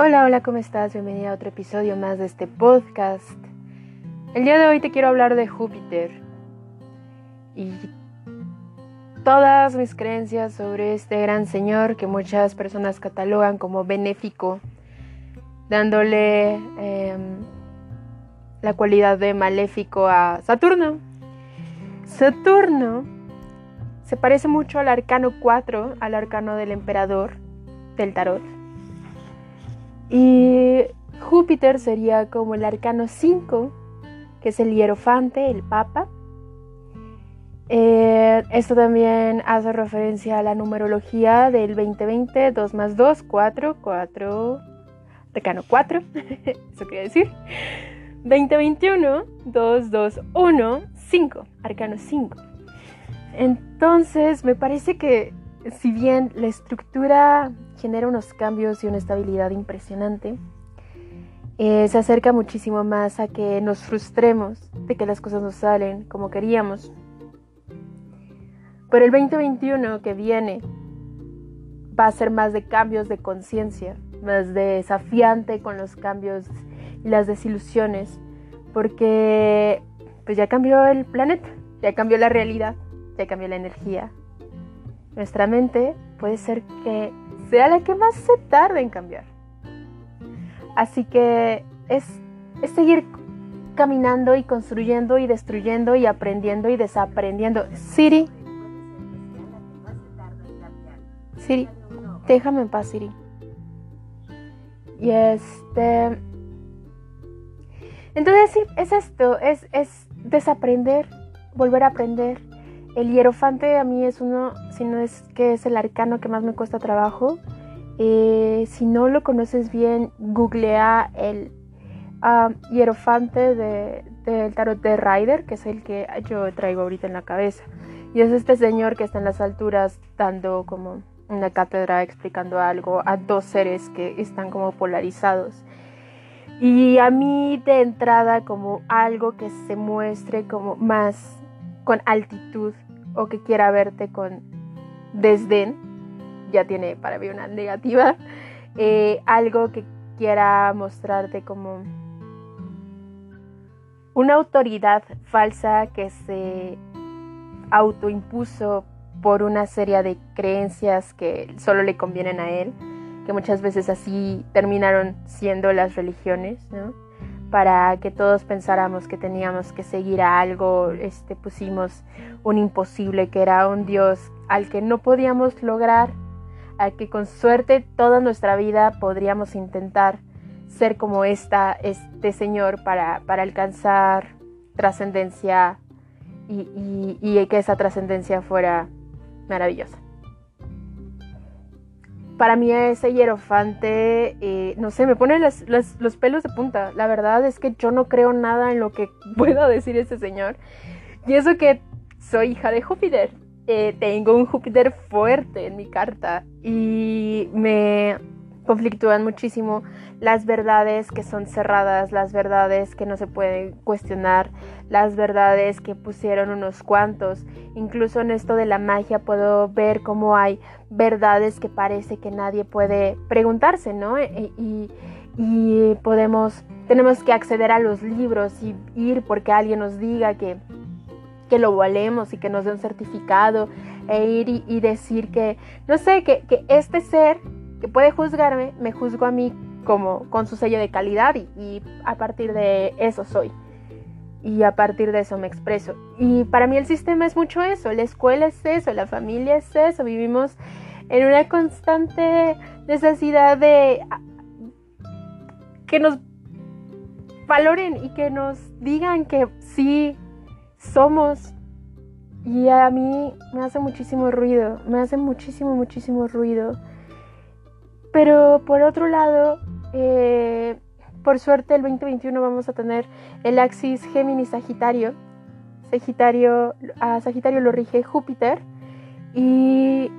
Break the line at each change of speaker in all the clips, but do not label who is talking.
Hola, hola, ¿cómo estás? Bienvenida a otro episodio más de este podcast. El día de hoy te quiero hablar de Júpiter y todas mis creencias sobre este gran señor que muchas personas catalogan como benéfico, dándole em, la cualidad de maléfico a Saturno. Saturno se parece mucho al arcano 4, al arcano del emperador del tarot y Júpiter sería como el arcano 5, que es el hierofante, el papa. Eh, esto también hace referencia a la numerología del 2020, 2 más 2, 4, 4, arcano 4, eso quiere decir. 2021, 2, 2, 1, 5, arcano 5. Entonces, me parece que si bien la estructura genera unos cambios y una estabilidad impresionante, eh, se acerca muchísimo más a que nos frustremos de que las cosas no salen como queríamos. Pero el 2021 que viene va a ser más de cambios de conciencia, más desafiante con los cambios y las desilusiones, porque pues ya cambió el planeta, ya cambió la realidad, ya cambió la energía, nuestra mente puede ser que sea la que más se tarde en cambiar. Así que es, seguir caminando y construyendo y destruyendo y aprendiendo y desaprendiendo. Siri. Siri, déjame en paz, Siri. Y este... Entonces sí, es esto, es, es desaprender, volver a aprender, el hierofante a mí es uno, si no es que es el arcano que más me cuesta trabajo. Eh, si no lo conoces bien, googlea el ah, hierofante del tarot de Rider, que es el que yo traigo ahorita en la cabeza. Y es este señor que está en las alturas dando como una cátedra explicando algo a dos seres que están como polarizados. Y a mí de entrada como algo que se muestre como más con altitud o que quiera verte con desdén, ya tiene para mí una negativa, eh, algo que quiera mostrarte como una autoridad falsa que se autoimpuso por una serie de creencias que solo le convienen a él, que muchas veces así terminaron siendo las religiones, ¿no? para que todos pensáramos que teníamos que seguir a algo, este, pusimos un imposible que era un Dios al que no podíamos lograr, al que con suerte toda nuestra vida podríamos intentar ser como esta, este Señor para, para alcanzar trascendencia y, y que esa trascendencia fuera maravillosa para mí ese hierofante, eh, no sé, me pone los pelos de punta. La verdad es que yo no creo nada en lo que pueda decir ese señor. Y eso que soy hija de Júpiter. Eh, tengo un Júpiter fuerte en mi carta y me conflictúan muchísimo las verdades que son cerradas, las verdades que no se pueden cuestionar, las verdades que pusieron unos cuantos. Incluso en esto de la magia puedo ver cómo hay verdades que parece que nadie puede preguntarse, ¿no? E, y, podemos, tenemos que acceder a los libros y ir porque alguien nos diga que, que lo valemos y que nos dé un certificado e ir y, decir que, no sé, que, que este ser que puede juzgarme, me juzgo a mí como con su sello de calidad y, a partir de eso soy. Y a partir de eso me expreso. Y para mí el sistema es mucho eso, la escuela es eso, la familia es eso, vivimos en una constante necesidad de que nos valoren y que nos digan que sí somos. Y a mí me hace muchísimo ruido, me hace muchísimo, muchísimo ruido pero por otro lado, eh, por suerte el 2021 vamos a tener el axis Géminis-Sagitario. Sagitario, a Sagitario lo rige Júpiter. Y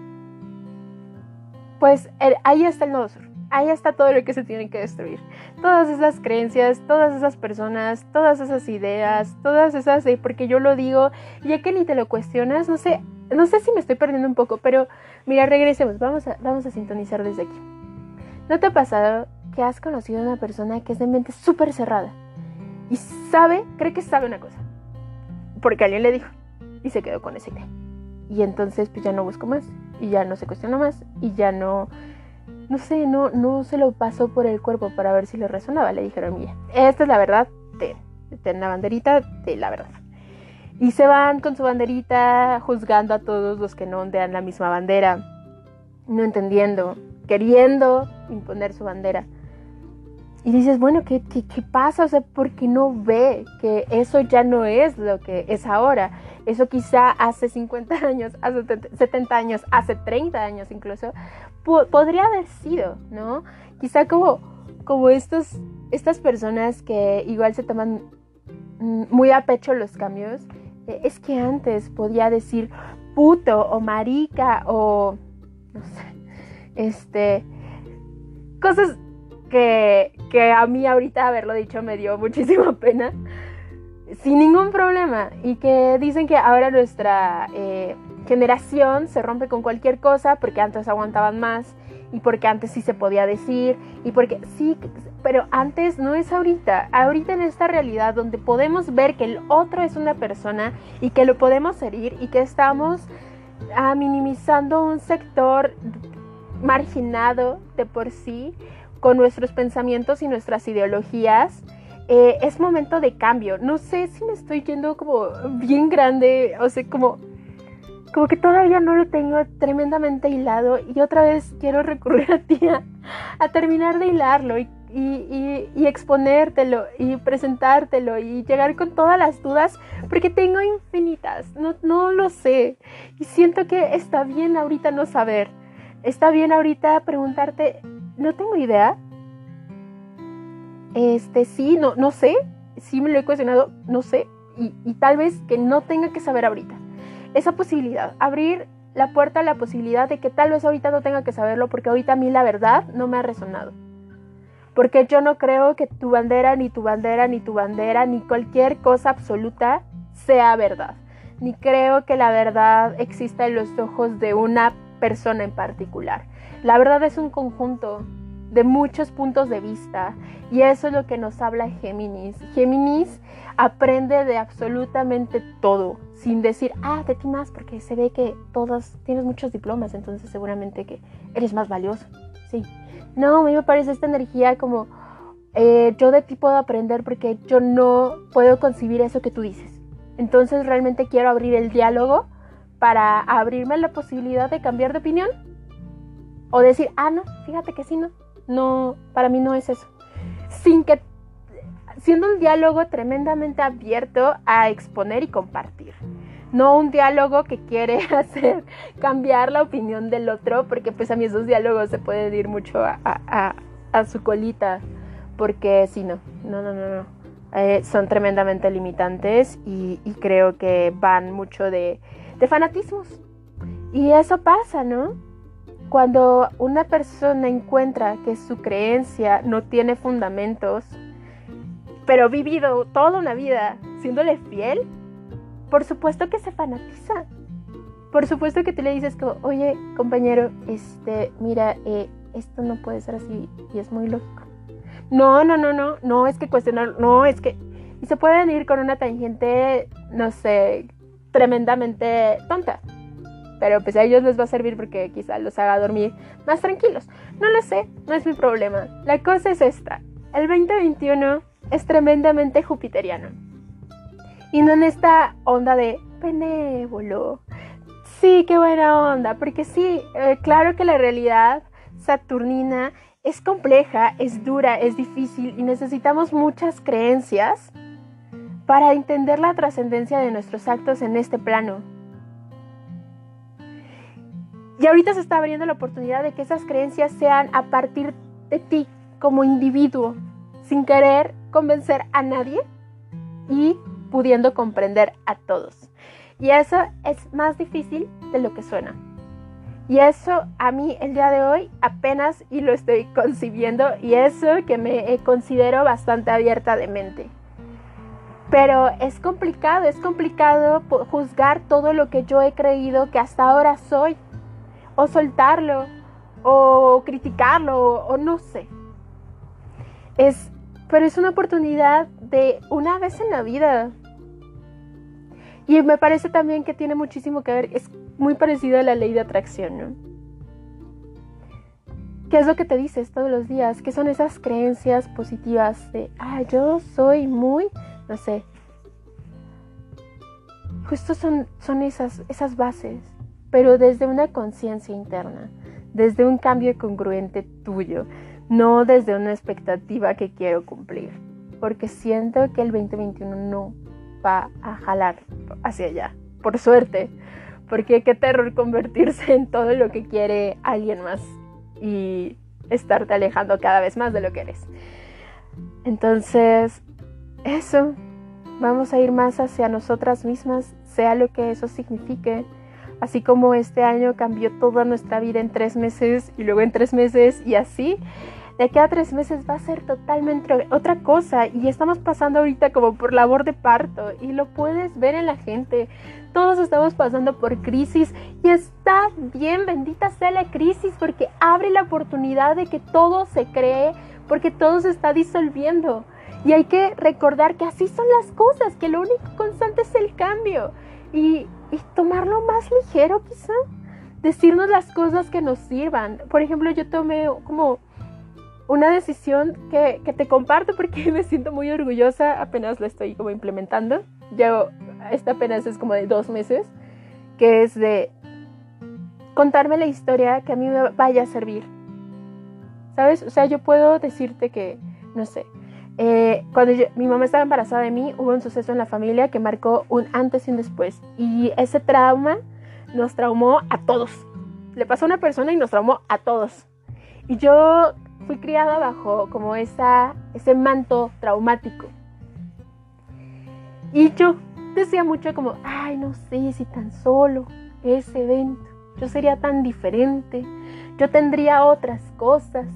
pues ahí está el nodo sur. Ahí está todo lo que se tiene que destruir. Todas esas creencias, todas esas personas, todas esas ideas, todas esas, porque yo lo digo, ya que ni te lo cuestionas, no sé, no sé si me estoy perdiendo un poco, pero mira, regresemos, vamos a, vamos a sintonizar desde aquí. ¿No te ha pasado que has conocido a una persona que es de mente súper cerrada y sabe, cree que sabe una cosa, porque alguien le dijo y se quedó con esa idea. Y entonces pues ya no buscó más y ya no se cuestionó más y ya no, no sé, no, no se lo pasó por el cuerpo para ver si le resonaba. Le dijeron, mira, esta es la verdad, ten, ten la banderita de la verdad. Y se van con su banderita juzgando a todos los que no ondean la misma bandera, no entendiendo, queriendo imponer su bandera. Y dices, bueno, ¿qué, qué, qué pasa? O sea, ¿por qué no ve que eso ya no es lo que es ahora? Eso quizá hace 50 años, hace 70 años, hace 30 años incluso, podría haber sido, ¿no? Quizá como, como estos, estas personas que igual se toman muy a pecho los cambios, eh, es que antes podía decir puto o marica o, no sé, este, cosas que, que a mí ahorita haberlo dicho me dio muchísima pena, sin ningún problema. Y que dicen que ahora nuestra eh, generación se rompe con cualquier cosa porque antes aguantaban más y porque antes sí se podía decir y porque sí, pero antes no es ahorita. Ahorita en esta realidad donde podemos ver que el otro es una persona y que lo podemos herir y que estamos ah, minimizando un sector marginado de por sí con nuestros pensamientos y nuestras ideologías, eh, es momento de cambio. No sé si me estoy yendo como bien grande, o sea, como, como que todavía no lo tengo tremendamente hilado y otra vez quiero recurrir a ti a, terminar de hilarlo y, y, exponértelo y presentártelo y llegar con todas las dudas porque tengo infinitas, no, no lo sé y siento que está bien ahorita no saber. Está bien ahorita preguntarte no tengo idea. Este, sí, no, no sé. Sí me lo he cuestionado, no sé. Y, y tal vez que no tenga que saber ahorita. Esa posibilidad, abrir la puerta a la posibilidad de que tal vez ahorita no tenga que saberlo porque ahorita a mí la verdad no me ha resonado. Porque yo no creo que tu bandera, ni tu bandera, ni tu bandera, ni cualquier cosa absoluta sea verdad. Ni creo que la verdad exista en los ojos de una persona en particular. La verdad es un conjunto de muchos puntos de vista y eso es lo que nos habla Géminis. Géminis aprende de absolutamente todo, sin decir, ah, de ti más, porque se ve que todas tienes muchos diplomas, entonces seguramente que eres más valioso. Sí. No, a mí me parece esta energía como eh, yo de ti puedo aprender porque yo no puedo concebir eso que tú dices. Entonces realmente quiero abrir el diálogo para abrirme la posibilidad de cambiar de opinión o decir, ah, no, fíjate que sí, no. No, para mí no es eso. Sin que, siendo un diálogo tremendamente abierto a exponer y compartir. No un diálogo que quiere hacer cambiar la opinión del otro, porque pues a mí esos diálogos se pueden ir mucho a, su colita, porque sí, no, no, no, no. Eh, son tremendamente limitantes y, creo que van mucho de fanatismos. Y eso pasa, ¿no? Cuando una persona encuentra que su creencia no tiene fundamentos, pero ha vivido toda una vida siéndole fiel, por supuesto que se fanatiza. Por supuesto que te le dices como, oye, compañero, este, mira, eh, esto no puede ser así y es muy lógico. No, no, no, no, no es que cuestionar, no, es que... Y se pueden ir con una tangente, no sé, tremendamente tonta pero pues a ellos les va a servir porque quizá los haga dormir más tranquilos. No lo sé, no es mi problema. La cosa es esta. El 2021 es tremendamente jupiteriano. Y no en esta onda de benévolo. Sí, qué buena onda, porque sí, eh, claro que la realidad saturnina es compleja, es dura, es difícil y necesitamos muchas creencias para entender la trascendencia de nuestros actos en este plano. Y ahorita se está abriendo la oportunidad de que esas creencias sean a partir de ti como individuo, sin querer convencer a nadie y pudiendo comprender a todos. Y eso es más difícil de lo que suena. Y eso a mí el día de hoy apenas y lo estoy concibiendo y eso que me considero bastante abierta de mente. Pero es complicado, es complicado juzgar todo lo que yo he creído que hasta ahora soy o soltarlo, o criticarlo, o, no sé. Es, pero es una oportunidad de una vez en la vida. Y me parece también que tiene muchísimo que ver, es muy parecido a la ley de atracción, ¿no? ¿Qué es lo que te dices todos los días? ¿Qué son esas creencias positivas de, ah, yo soy muy, no sé. Justo son, son esas, esas bases, pero desde una conciencia interna, desde un cambio congruente tuyo, no desde una expectativa que quiero cumplir, porque siento que el 2021 no va a jalar hacia allá, por suerte, porque qué terror convertirse en todo lo que quiere alguien más y estarte alejando cada vez más de lo que eres. Entonces, eso, vamos a ir más hacia nosotras mismas, sea lo que eso signifique. Así como este año cambió toda nuestra vida en tres meses y luego en tres meses y así, de aquí a tres meses va a ser totalmente otra cosa y estamos pasando ahorita como por labor de parto y lo puedes ver en la gente. Todos estamos pasando por crisis y está bien, bendita sea la crisis porque abre la oportunidad de que todo se cree, porque todo se está disolviendo. Y hay que recordar que así son las cosas, que lo único constante es el cambio y, tomarlo más ligero quizá, decirnos las cosas que nos sirvan. Por ejemplo, yo tomé como una decisión que, te comparto porque me siento muy orgullosa, apenas la estoy como implementando. Llevo, esta apenas es como de dos meses, que es de contarme la historia que a mí me vaya a servir. ¿Sabes? O sea, yo puedo decirte que, no sé, eh, cuando mi mamá estaba embarazada de mí, hubo un suceso en la familia que marcó un antes y un después. Y ese trauma nos traumó a todos. Le pasó a una persona y nos traumó a todos. Y yo fui criada bajo como esa, ese manto traumático. Y yo decía mucho como, ay, no sé si tan solo ese evento, yo sería tan diferente, yo tendría otras cosas.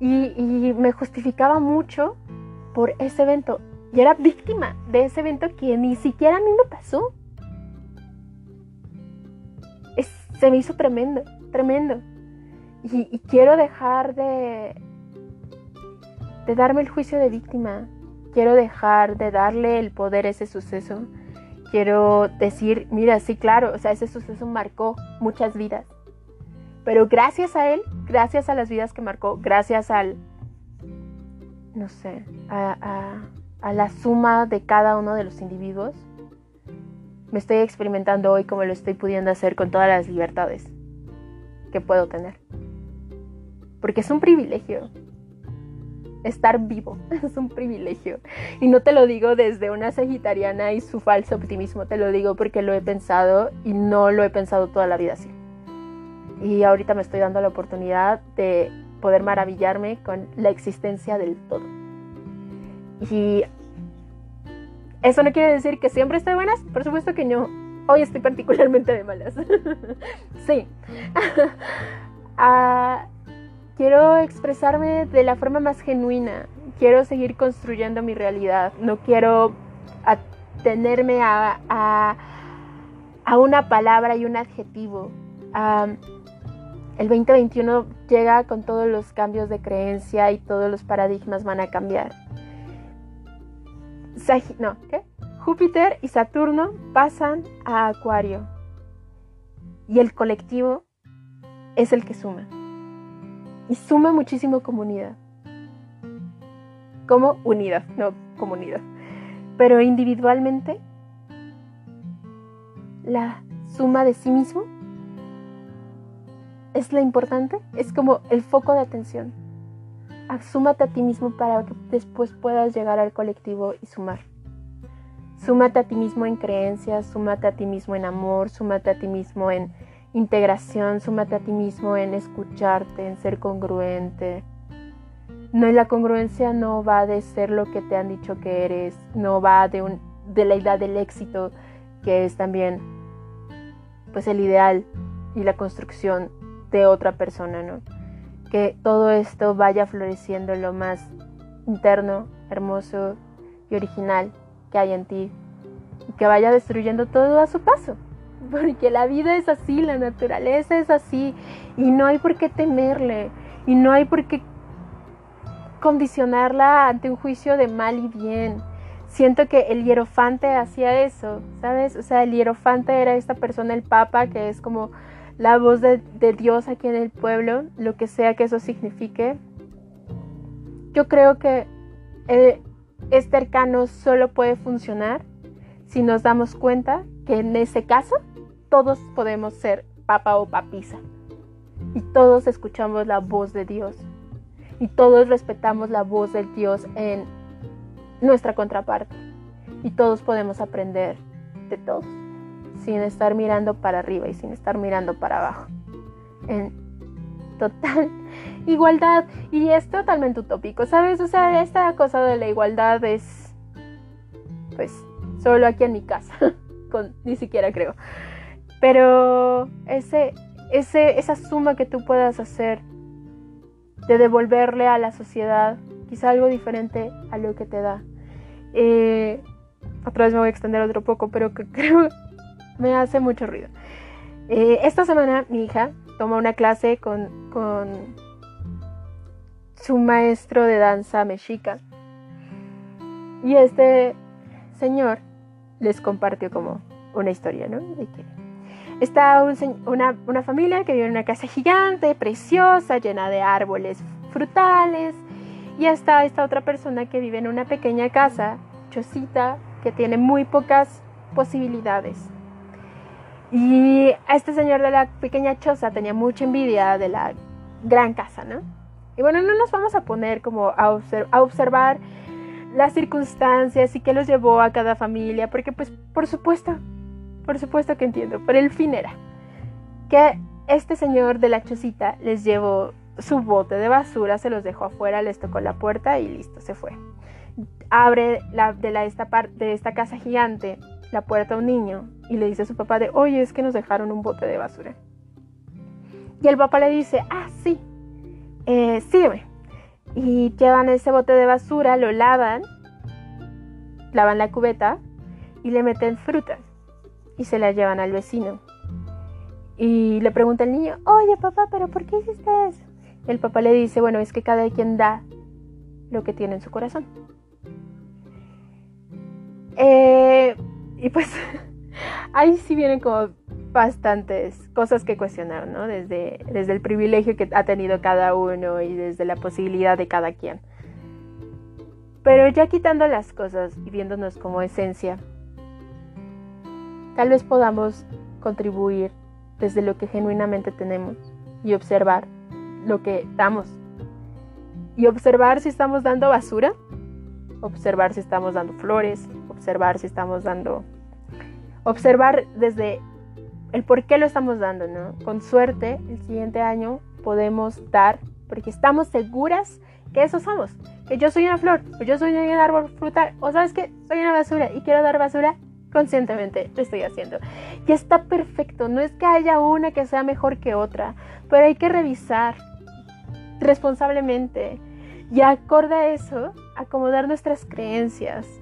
Y, y me justificaba mucho por ese evento. Y era víctima de ese evento que ni siquiera a mí me pasó. se me hizo tremendo, tremendo. y, quiero dejar de, de darme el juicio de víctima. Quiero dejar de darle el poder a ese suceso. Quiero decir, mira, sí, claro, o sea, ese suceso marcó muchas vidas. Pero gracias a él, gracias a las vidas que marcó, gracias al, no sé, a, la suma de cada uno de los individuos, me estoy experimentando hoy como lo estoy pudiendo hacer con todas las libertades que puedo tener. Porque es un privilegio estar vivo es un privilegio. Y no te lo digo desde una sagitariana y su falso optimismo, te lo digo porque lo he pensado y no lo he pensado toda la vida así. Y ahorita me estoy dando la oportunidad de poder maravillarme con la existencia del todo. Y eso no quiere decir que siempre esté buenas, por supuesto que no. Hoy estoy particularmente de malas. sí. ah, Quiero expresarme de la forma más genuina. Quiero seguir construyendo mi realidad. No quiero atenerme a, a, una palabra y un adjetivo. el 2021 llega con todos los cambios de creencia y todos los paradigmas van a cambiar. ¿Qué? Júpiter y Saturno pasan a Acuario. Y el colectivo es el que suma y suma muchísimo comunidad. Como unidad, no comunidad. Pero individualmente, la suma de sí mismo es la importante, es como el foco de atención. Asúmate a ti mismo para que después puedas llegar al colectivo y sumar. Súmate a ti mismo en creencias, súmate a ti mismo en amor, súmate a ti mismo en integración, súmate a ti mismo en escucharte, en ser congruente. No, la congruencia no va de ser lo que te han dicho que eres, no va de, un, de la idea del éxito, que es también pues el ideal y la construcción de otra persona, ¿no? Que todo esto vaya floreciendo lo más interno, hermoso y original que hay en ti y que vaya destruyendo todo a su paso porque la vida es así, la naturaleza es así y no hay por qué temerle y no hay por qué condicionarla ante un juicio de mal y bien. Siento que el hierofante hacía eso, ¿sabes? O sea, el hierofante era esta persona, el papa, que es como la voz de, Dios aquí en el pueblo, lo que sea que eso signifique. Yo creo que este arcano solo puede funcionar si nos damos cuenta que en ese caso todos podemos ser papa o papisa. Y todos escuchamos la voz de Dios. Y todos respetamos la voz del Dios en nuestra contraparte. Y todos podemos aprender de todos sin estar mirando para arriba y sin estar mirando para abajo. En total igualdad. Y es totalmente utópico sabes o sea esta cosa de la igualdad es pues solo aquí en mi casa ni siquiera creo. Pero ese ese, esa suma que tú puedas hacer de devolverle a la sociedad quizá algo diferente a lo que te da. Eh, otra vez me voy a extender otro poco, pero que creo me hace mucho ruido. Eh, esta semana mi hija toma una clase con, con su maestro de danza mexica. Y este señor les compartió como una historia, ¿no? De que Está una, familia que vive en una casa gigante, preciosa, llena de árboles frutales. Y está esta otra persona que vive en una pequeña casa, chocita, que tiene muy pocas posibilidades. Y este señor de la pequeña choza tenía mucha envidia de la gran casa, ¿no? Y bueno, no nos vamos a poner como a, observar las circunstancias y qué los llevó a cada familia, porque pues por supuesto por supuesto que entiendo, pero el fin era que este señor de la chocita les llevó su bote de basura, se los dejó afuera, les tocó la puerta y listo, se fue. Abre la, de esta casa gigante la puerta a un niño y le dice a su papá de, oye, es que nos dejaron un bote de basura. Y el papá le dice, ah, sí, eh, sígueme. Y llevan ese bote de basura, lo lavan, lavan la cubeta y le meten frutas y se la llevan al vecino. Y le pregunta el niño, oye papá, pero ¿por qué hiciste eso? El papá le dice, bueno, es que cada quien da lo que tiene en su corazón. Eh, y pues ahí sí vienen como bastantes cosas que cuestionar, ¿no? Desde, desde el privilegio que ha tenido cada uno y desde la posibilidad de cada quien. Pero ya quitando las cosas y viéndonos como esencia, Tal vez podamos contribuir desde lo que genuinamente tenemos y observar lo que damos. Y observar si estamos dando basura, observar si estamos dando flores, observar si estamos dando... Observar desde el por qué lo estamos dando, ¿no? Con suerte, el siguiente año podemos dar, porque estamos seguras que eso somos. Que yo soy una flor, o yo soy un árbol frutal, o sabes que soy una basura y quiero dar basura conscientemente lo estoy haciendo. Y está perfecto, no es que haya una que sea mejor que otra, pero hay que revisar responsablemente y acorde a eso, acomodar nuestras creencias.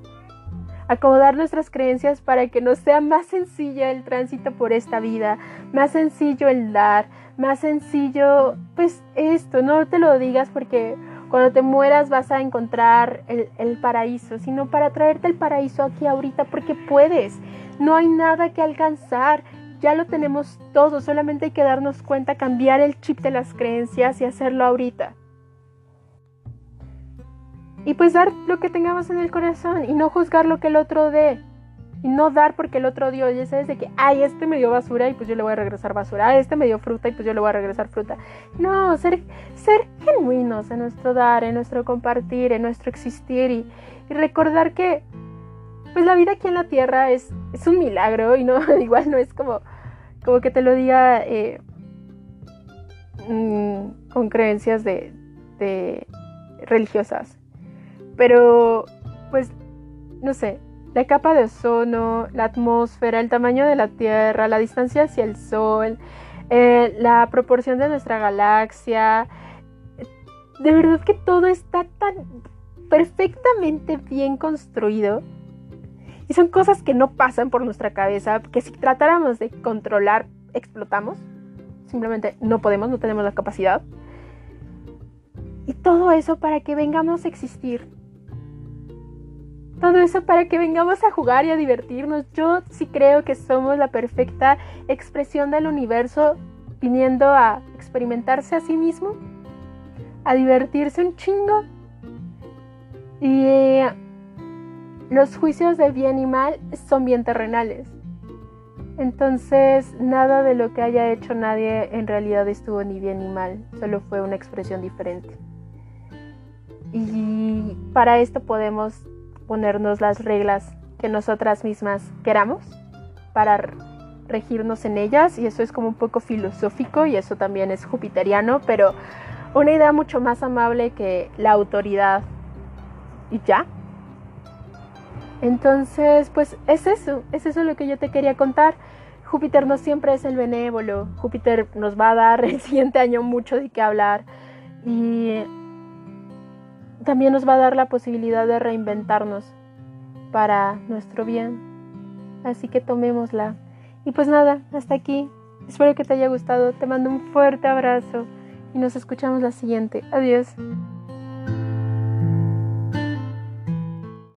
Acomodar nuestras creencias para que nos sea más sencillo el tránsito por esta vida, más sencillo el dar, más sencillo, pues esto, no te lo digas porque cuando te mueras vas a encontrar el, paraíso, sino para traerte el paraíso aquí ahorita porque puedes. No hay nada que alcanzar, ya lo tenemos todo, solamente hay que darnos cuenta, cambiar el chip de las creencias y hacerlo ahorita. Y pues dar lo que tengamos en el corazón y no juzgar lo que el otro dé y no dar porque el otro dio, ya sabes de que, ay, este me dio basura y pues yo le voy a regresar basura, ah, este me dio fruta y pues yo le voy a regresar fruta. No, ser, ser genuinos en nuestro dar, en nuestro compartir, en nuestro existir y, recordar que pues la vida aquí en la tierra es, es un milagro y no, igual no es como, como que te lo diga eh, mm, con creencias de religiosas. Pero pues, no sé, la capa de ozono, la atmósfera, el tamaño de la Tierra, la distancia hacia el Sol, eh, la proporción de nuestra galaxia. De verdad que todo está tan perfectamente bien construido. Y son cosas que no pasan por nuestra cabeza, que si tratáramos de controlar, explotamos. Simplemente no podemos, no tenemos la capacidad. Y todo eso para que vengamos a existir. Todo eso para que vengamos a jugar y a divertirnos. Yo sí creo que somos la perfecta expresión del universo viniendo a experimentarse a sí mismo, a divertirse un chingo. Y eh, los juicios de bien y mal son bien terrenales. Entonces, nada de lo que haya hecho nadie en realidad estuvo ni bien ni mal, solo fue una expresión diferente. Y para esto podemos ponernos las reglas que nosotras mismas queramos para regirnos en ellas y eso es como un poco filosófico y eso también es jupiteriano, pero una idea mucho más amable que la autoridad y ya. Entonces, pues es eso, es eso lo que yo te quería contar. Júpiter no siempre es el benévolo, Júpiter nos va a dar el siguiente año mucho de qué hablar y también nos va a dar la posibilidad de reinventarnos para nuestro bien. Así que tomémosla. Y pues nada, hasta aquí. Espero que te haya gustado. Te mando un fuerte abrazo y nos escuchamos la siguiente. Adiós.